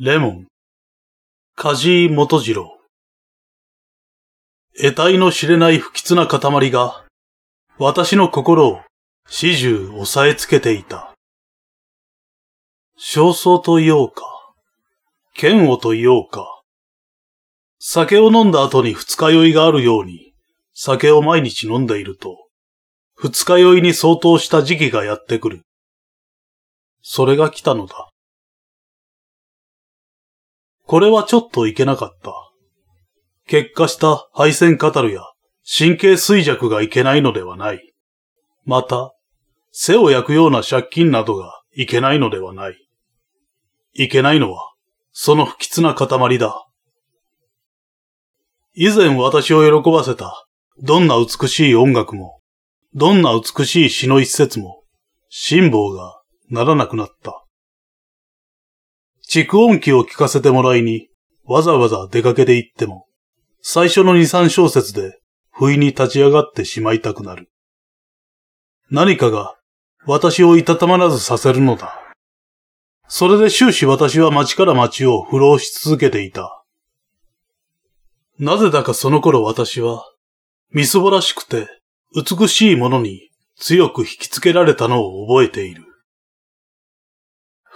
レモン。梶井元次郎。得体の知れない不吉な塊が、私の心を始終押さえつけていた。焦燥と言おうか、嫌悪と言おうか。酒を飲んだ後に二日酔いがあるように、酒を毎日飲んでいると、二日酔いに相当した時期がやってくる。それが来たのだ。これはちょっといけなかった。結果した配線カタルや神経衰弱がいけないのではない。また、背を焼くような借金などがいけないのではない。いけないのは、その不吉な塊だ。以前私を喜ばせた、どんな美しい音楽も、どんな美しい詩の一節も、辛抱がならなくなった。蓄音機を聞かせてもらいに、わざわざ出かけて行っても、最初の二三小節で、不意に立ち上がってしまいたくなる。何かが、私をいたたまらずさせるのだ。それで終始私は街から街を不老し続けていた。なぜだかその頃私は、みすぼらしくて美しいものに強く引きつけられたのを覚えている。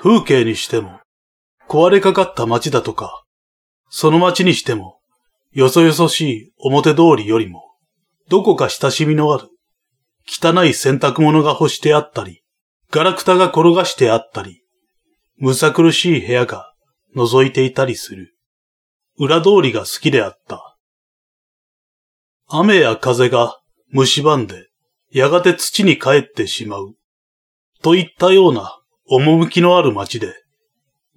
風景にしても、壊れかかった街だとか、その街にしても、よそよそしい表通りよりも、どこか親しみのある、汚い洗濯物が干してあったり、ガラクタが転がしてあったり、むさ苦しい部屋が覗いていたりする。裏通りが好きであった。雨や風が蝕んで、やがて土に帰ってしまう。といったような趣のある街で、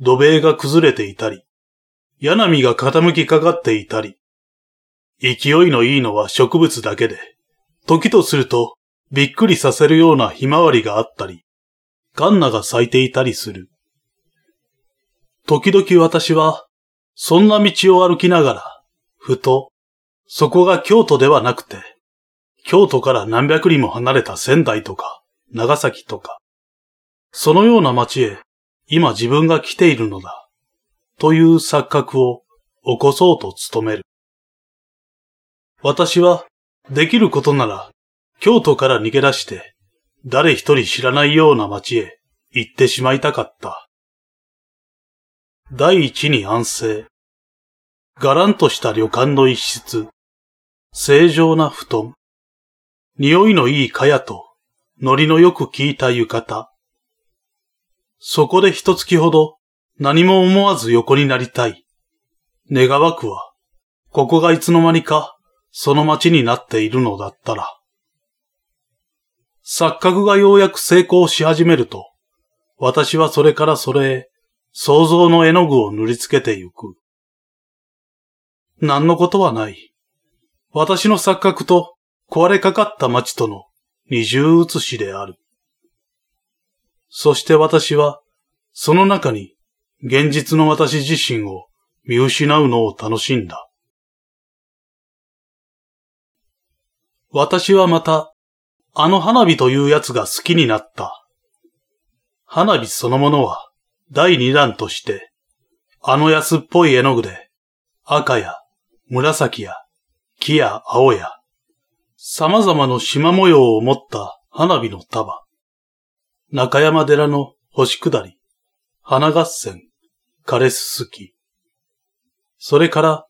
土塀が崩れていたり、柳が傾きかかっていたり、勢いのいいのは植物だけで、時とするとびっくりさせるようなひまわりがあったり、カンナが咲いていたりする。時々私は、そんな道を歩きながら、ふと、そこが京都ではなくて、京都から何百里も離れた仙台とか、長崎とか、そのような街へ今自分が来ているのだ、という錯覚を起こそうと努める。私は、できることなら、京都から逃げ出して、誰一人知らないような街へ行ってしまいたかった。第一に安静。がらんとした旅館の一室。正常な布団。匂いのいい蚊帳と、ノリのよく効いた浴衣。そこで一月ほど何も思わず横になりたい。願わくは、ここがいつの間にかその街になっているのだったら。錯覚がようやく成功し始めると、私はそれからそれへ想像の絵の具を塗りつけてゆく。何のことはない。私の錯覚と壊れかかった街との二重写しである。そして私は、その中に現実の私自身を見失うのを楽しんだ。私はまた、あの花火というやつが好きになった。花火そのものは第二弾として、あの安っぽい絵の具で赤や紫や木や青や様々な縞模様を持った花火の束。中山寺の星下り、花合戦、枯れすすき。それから、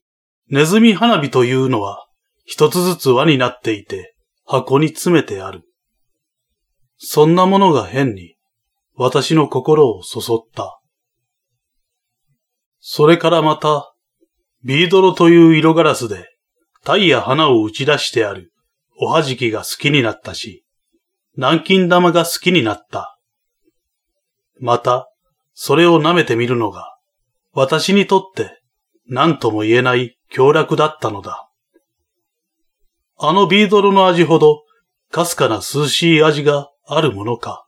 ネズミ花火というのは、一つずつ輪になっていて、箱に詰めてある。そんなものが変に、私の心をそそった。それからまた、ビードロという色ガラスで、タイや花を打ち出してある、おはじきが好きになったし、南京玉が好きになった。また、それを舐めてみるのが、私にとって何とも言えない強楽だったのだ。あのビードルの味ほど、かすかな涼しい味があるものか。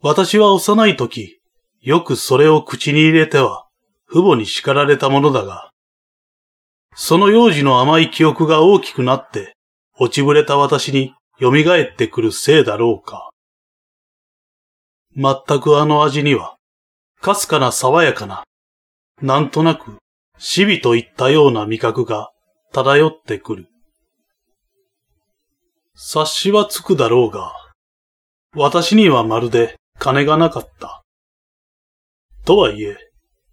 私は幼い時、よくそれを口に入れては、父母に叱られたものだが、その幼児の甘い記憶が大きくなって、落ちぶれた私に蘇ってくるせいだろうか。全くあの味にはかすかな爽やかな、なんとなく、死びといったような味覚が漂ってくる。察しはつくだろうが、私にはまるで金がなかった。とはいえ、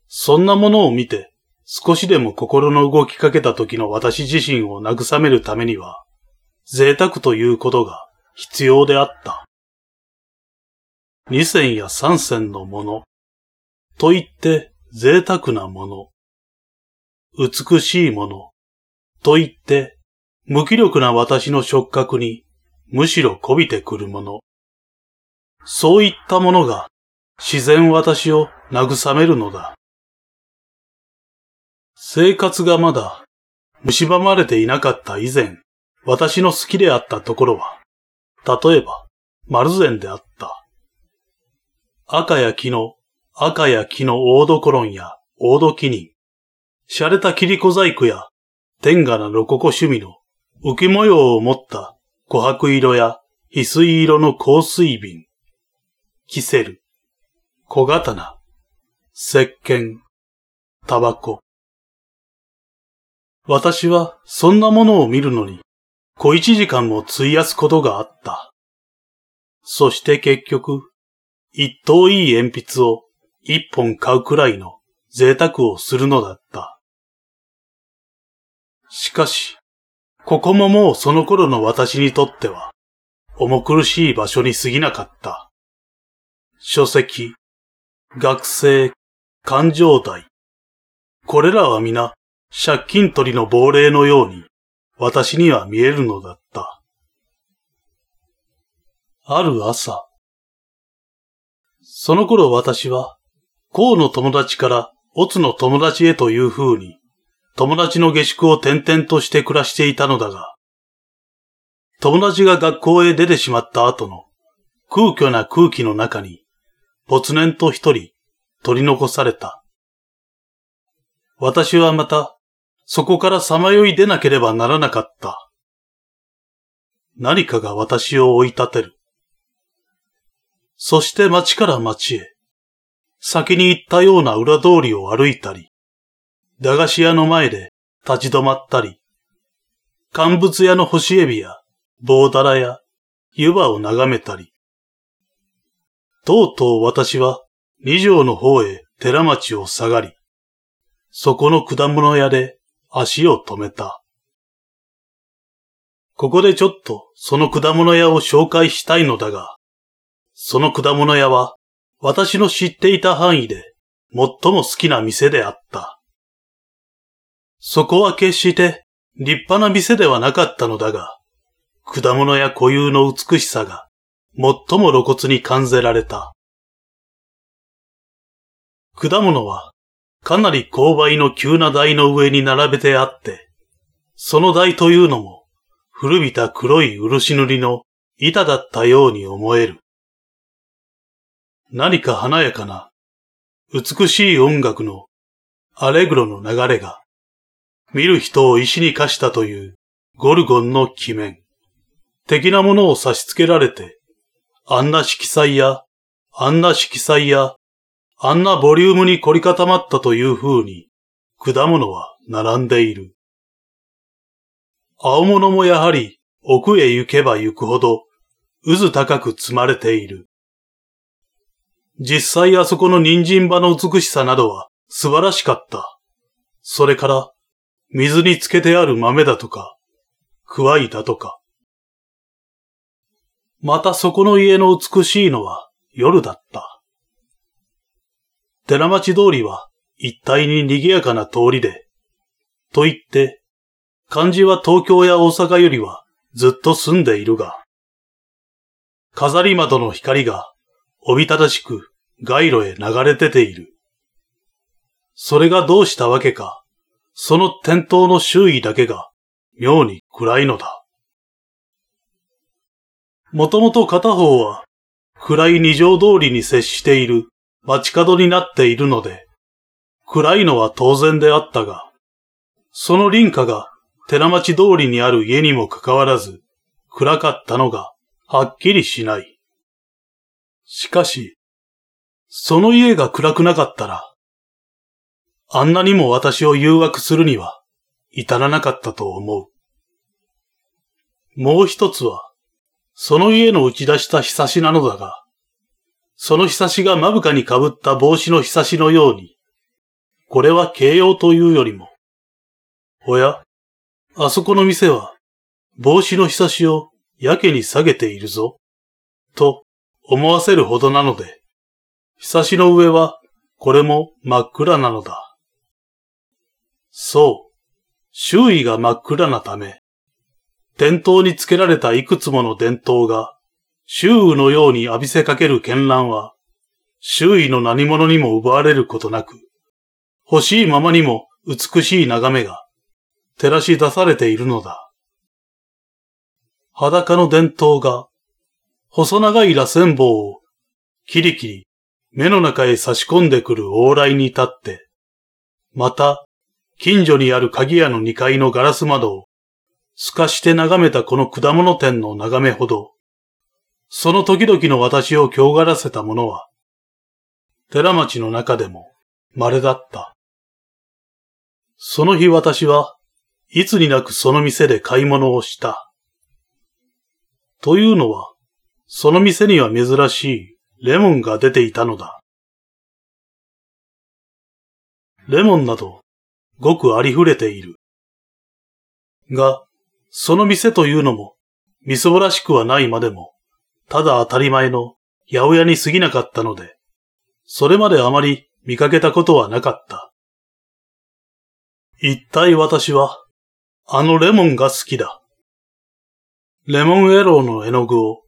そんなものを見て少しでも心の動きかけた時の私自身を慰めるためには、贅沢ということが必要であった。二銭や三銭のもの、と言って贅沢なもの、美しいもの、と言って無気力な私の触覚にむしろこびてくるもの、そういったものが自然私を慰めるのだ。生活がまだ蝕まれていなかった以前、私の好きであったところは、例えば、丸善であった。赤や木の、赤や木の大どころんや大どき人、洒落た切り子細工や天下なロココ趣味の浮き模様を持った琥珀色や翡翠色の香水瓶、キセル、小刀、石鹸、タバコ。私はそんなものを見るのに小一時間も費やすことがあった。そして結局、一等いい鉛筆を一本買うくらいの贅沢をするのだった。しかし、ここももうその頃の私にとっては、重苦しい場所に過ぎなかった。書籍、学生、感情代。これらは皆、借金取りの亡霊のように、私には見えるのだった。ある朝、その頃私は、甲の友達からオツの友達へという風に、友達の下宿を転々として暮らしていたのだが、友達が学校へ出てしまった後の空虚な空気の中に、没年と一人取り残された。私はまたそこからさまよい出なければならなかった。何かが私を追い立てる。そして町から町へ、先に行ったような裏通りを歩いたり、駄菓子屋の前で立ち止まったり、乾物屋の干しエビや棒だらや湯葉を眺めたり、とうとう私は二条の方へ寺町を下がり、そこの果物屋で足を止めた。ここでちょっとその果物屋を紹介したいのだが、その果物屋は私の知っていた範囲で最も好きな店であった。そこは決して立派な店ではなかったのだが、果物屋固有の美しさが最も露骨に感じられた。果物はかなり勾配の急な台の上に並べてあって、その台というのも古びた黒い漆塗りの板だったように思える。何か華やかな、美しい音楽のアレグロの流れが、見る人を石に化したというゴルゴンの鬼面、的なものを差し付けられて、あんな色彩や、あんな色彩や、あんなボリュームに凝り固まったという風に、果物は並んでいる。青物もやはり奥へ行けば行くほど、渦高く積まれている。実際あそこの人参場の美しさなどは素晴らしかった。それから、水につけてある豆だとか、くわいだとか。またそこの家の美しいのは夜だった。寺町通りは一帯に賑やかな通りで、と言って、漢字は東京や大阪よりはずっと住んでいるが、飾り窓の光がおびただしく街路へ流れ出ている。それがどうしたわけか、その店頭の周囲だけが妙に暗いのだ。もともと片方は暗い二条通りに接している街角になっているので、暗いのは当然であったが、その林家が寺町通りにある家にもかかわらず、暗かったのがはっきりしない。しかし、その家が暗くなかったら、あんなにも私を誘惑するには至らなかったと思う。もう一つは、その家の打ち出したひさしなのだが、そのひさしがまぶかに被った帽子のひさしのように、これは形容というよりも、おや、あそこの店は、帽子のひさしをやけに下げているぞ、と思わせるほどなので、ひさしの上はこれも真っ暗なのだ。そう。周囲が真っ暗なため、伝統につけられたいくつもの伝統が、周囲のように浴びせかける絢爛は、周囲の何者にも奪われることなく、欲しいままにも美しい眺めが、照らし出されているのだ。裸の伝統が、細長い螺旋棒を、キリキリ、目の中へ差し込んでくる往来に立って、また、近所にある鍵屋の2階のガラス窓を、透かして眺めたこの果物店の眺めほど、その時々の私を強がらせたものは、寺町の中でも稀だった。その日私はいつになくその店で買い物をした。というのは、その店には珍しいレモンが出ていたのだ。レモンなどごくありふれている。が、その店というのも、みそぼらしくはないまでも、ただ当たり前の八百屋に過ぎなかったので、それまであまり見かけたことはなかった。一体私は、あのレモンが好きだ。レモンエローの絵の具を、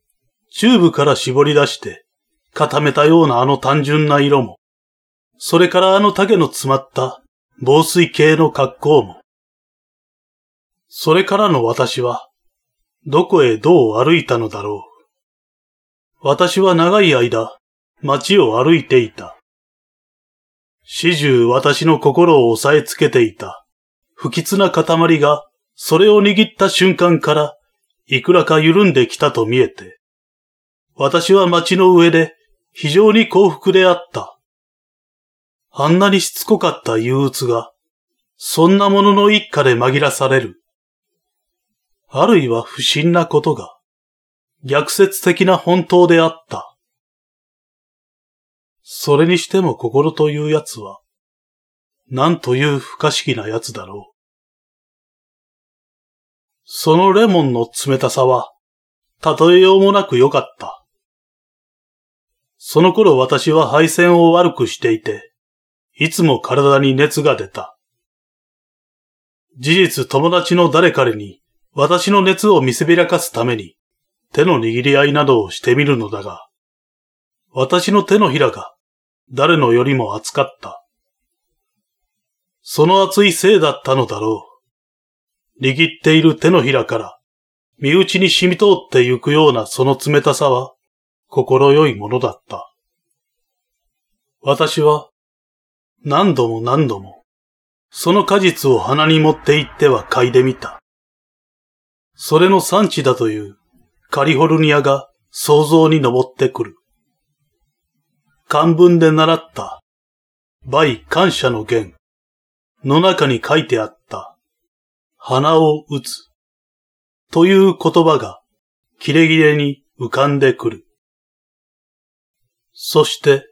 チューブから絞り出して、固めたようなあの単純な色も、それからあの竹の詰まった防水系の格好も。それからの私は、どこへどう歩いたのだろう。私は長い間、街を歩いていた。始終私の心を押さえつけていた、不吉な塊が、それを握った瞬間から、いくらか緩んできたと見えて、私は街の上で非常に幸福であった。あんなにしつこかった憂鬱が、そんなものの一家で紛らされる。あるいは不審なことが、逆説的な本当であった。それにしても心というやつは、なんという不可思議なやつだろう。そのレモンの冷たさは、例えようもなく良かった。その頃私は配線を悪くしていて、いつも体に熱が出た。事実友達の誰彼に私の熱を見せびらかすために手の握り合いなどをしてみるのだが、私の手のひらが誰のよりも熱かった。その熱いせいだったのだろう。握っている手のひらから身内に染み通ってゆくようなその冷たさは心よいものだった。私は何度も何度も、その果実を鼻に持って行っては嗅いでみた。それの産地だというカリフォルニアが想像に登ってくる。漢文で習った倍感謝の言の中に書いてあった鼻を打つという言葉がキレキレに浮かんでくる。そして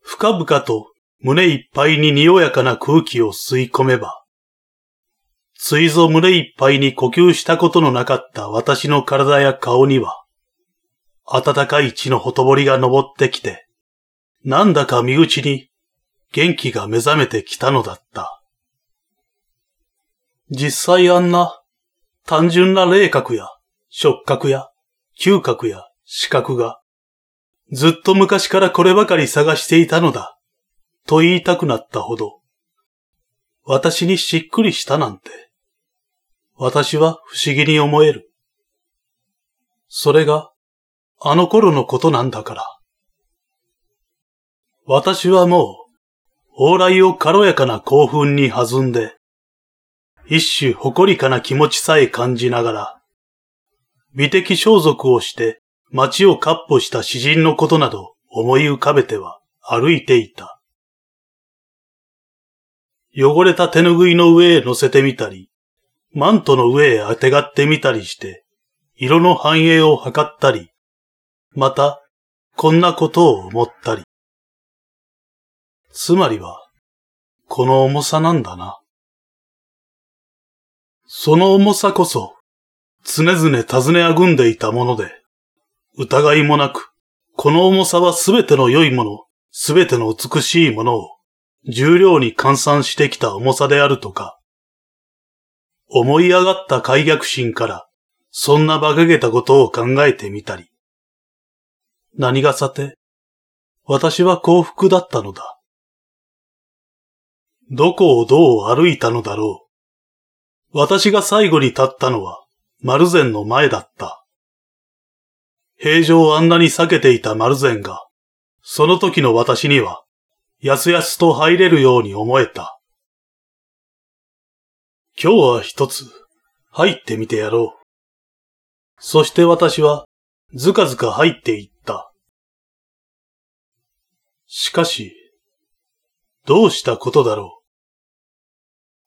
深々と胸いっぱいに匂やかな空気を吸い込めば、ついぞ胸いっぱいに呼吸したことのなかった私の体や顔には、暖かい血のほとぼりが登ってきて、なんだか身内に元気が目覚めてきたのだった。実際あんな単純な霊覚や触覚や嗅覚や視覚がずっと昔からこればかり探していたのだ。と言いたくなったほど、私にしっくりしたなんて、私は不思議に思える。それが、あの頃のことなんだから。私はもう、往来を軽やかな興奮に弾んで、一種誇りかな気持ちさえ感じながら、美的装束をして街を闊歩した詩人のことなど思い浮かべては歩いていた。汚れた手ぬぐいの上へ乗せてみたり、マントの上へ当てがってみたりして、色の反映を図ったり、また、こんなことを思ったり。つまりは、この重さなんだな。その重さこそ、常々尋ねあぐんでいたもので、疑いもなく、この重さはすべての良いもの、すべての美しいものを、重量に換算してきた重さであるとか、思い上がった開逆心から、そんな馬鹿げたことを考えてみたり。何がさて、私は幸福だったのだ。どこをどう歩いたのだろう。私が最後に立ったのは、丸善の前だった。平常あんなに避けていた丸善が、その時の私には、やすやすと入れるように思えた。今日は一つ、入ってみてやろう。そして私は、ずかずか入っていった。しかし、どうしたことだろ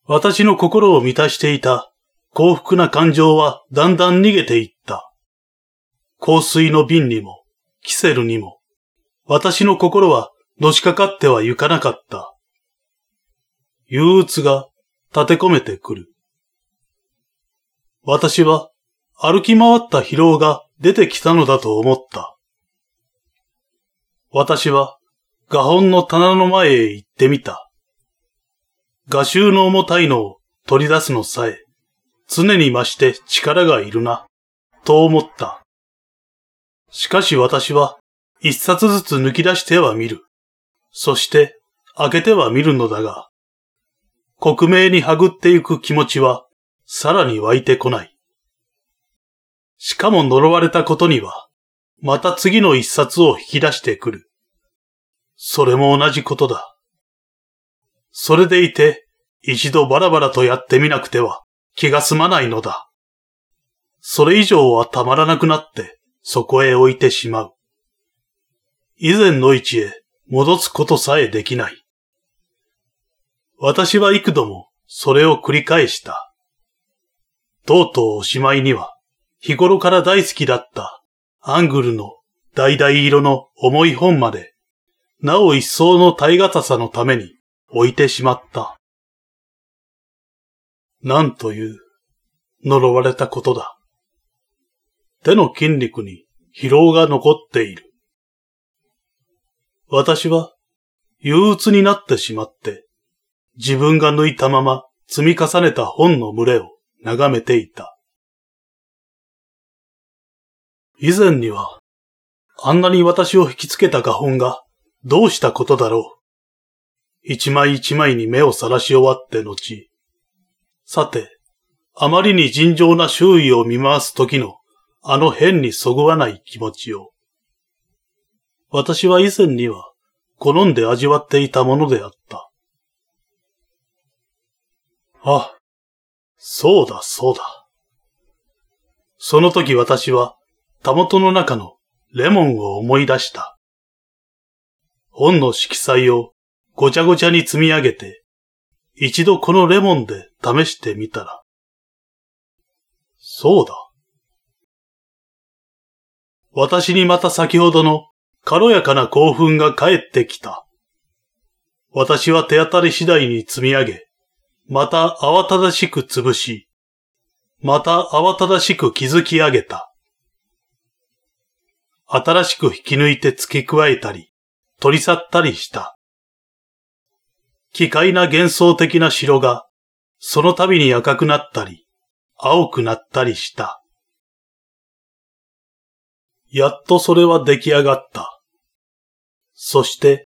う。私の心を満たしていた幸福な感情はだんだん逃げていった。香水の瓶にも、キセルにも、私の心はのしかかっては行かなかった。憂鬱が立て込めてくる。私は歩き回った疲労が出てきたのだと思った。私は画本の棚の前へ行ってみた。画集の重たいのを取り出すのさえ、常に増して力がいるな、と思った。しかし私は一冊ずつ抜き出しては見る。そして開けては見るのだが、克明にはぐってゆく気持ちは、さらに湧いてこない。しかも呪われたことには、また次の一冊を引き出してくる。それも同じことだ。それでいて、一度バラバラとやってみなくては気が済まないのだ。それ以上はたまらなくなってそこへ置いてしまう。以前の位置へ戻すことさえできない。私は幾度もそれを繰り返した。とうとうおしまいには、日頃から大好きだったアングルの橙色の重い本まで、なお一層の耐え難さのために置いてしまった。なんという呪われたことだ。手の筋肉に疲労が残っている。私は憂鬱になってしまって、自分が抜いたまま積み重ねた本の群れを眺めていた。以前には、あんなに私を引きつけた画本がどうしたことだろう。一枚一枚に目をさらし終わって後、さて、あまりに尋常な周囲を見回す時のあの変にそぐわない気持ちを、私は以前には好んで味わっていたものであった。あ、そうだそうだ。その時私は、たもとの中のレモンを思い出した。本の色彩をごちゃごちゃに積み上げて、一度このレモンで試してみたら。そうだ。私にまた先ほどの軽やかな興奮が帰ってきた。私は手当たり次第に積み上げ、また慌ただしく潰し、また慌ただしく築き上げた。新しく引き抜いて付け加えたり、取り去ったりした。奇怪な幻想的な城が、その度に赤くなったり、青くなったりした。やっとそれは出来上がった。そして、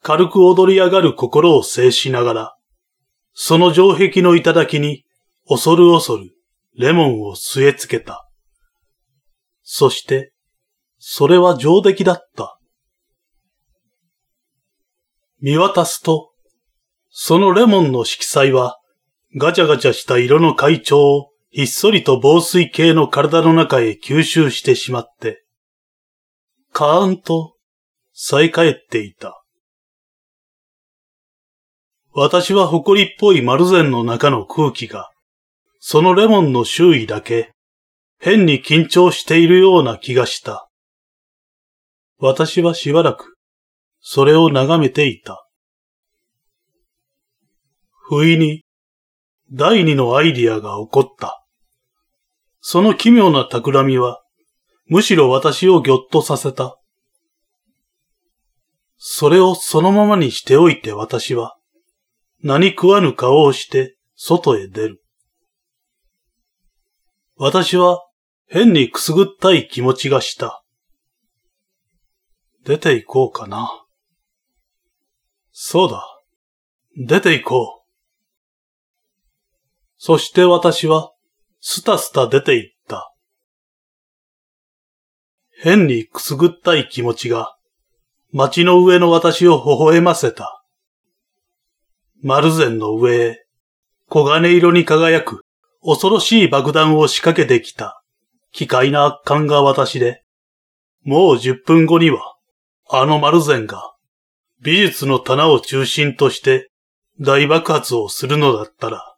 軽く踊り上がる心を制しながら、その城壁の頂に恐る恐るレモンを据え付けた。そして、それは上出来だった。見渡すと、そのレモンの色彩は、ガチャガチャした色の海潮をひっそりと防水系の体の中へ吸収してしまって、カーンとさえ返っていた。私は埃っぽい丸善の中の空気が、そのレモンの周囲だけ、変に緊張しているような気がした。私はしばらく、それを眺めていた。不意に、第二のアイディアが起こった。その奇妙な企みは、むしろ私をぎょっとさせた。それをそのままにしておいて私は、何食わぬ顔をして外へ出る。私は変にくすぐったい気持ちがした。出て行こうかな。そうだ。出て行こう。そして私はスタスタ出て行った。変にくすぐったい気持ちが街の上の私を微笑ませた。丸善の上へ、黄金色に輝く恐ろしい爆弾を仕掛けてきた奇怪な圧巻が私で、もう10分後には、あの丸善が美術の棚を中心として大爆発をするのだったら、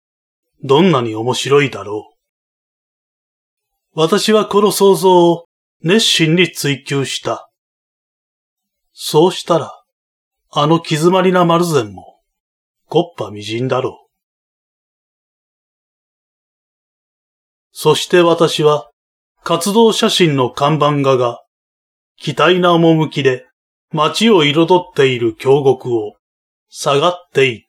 どんなに面白いだろう。私はこの想像を熱心に追求した。そうしたら、あの気詰まりな丸善も、こっぱみじんだろう。そして私は、活動写真の看板画が、期待な趣で街を彩っている峡谷を下がっていった。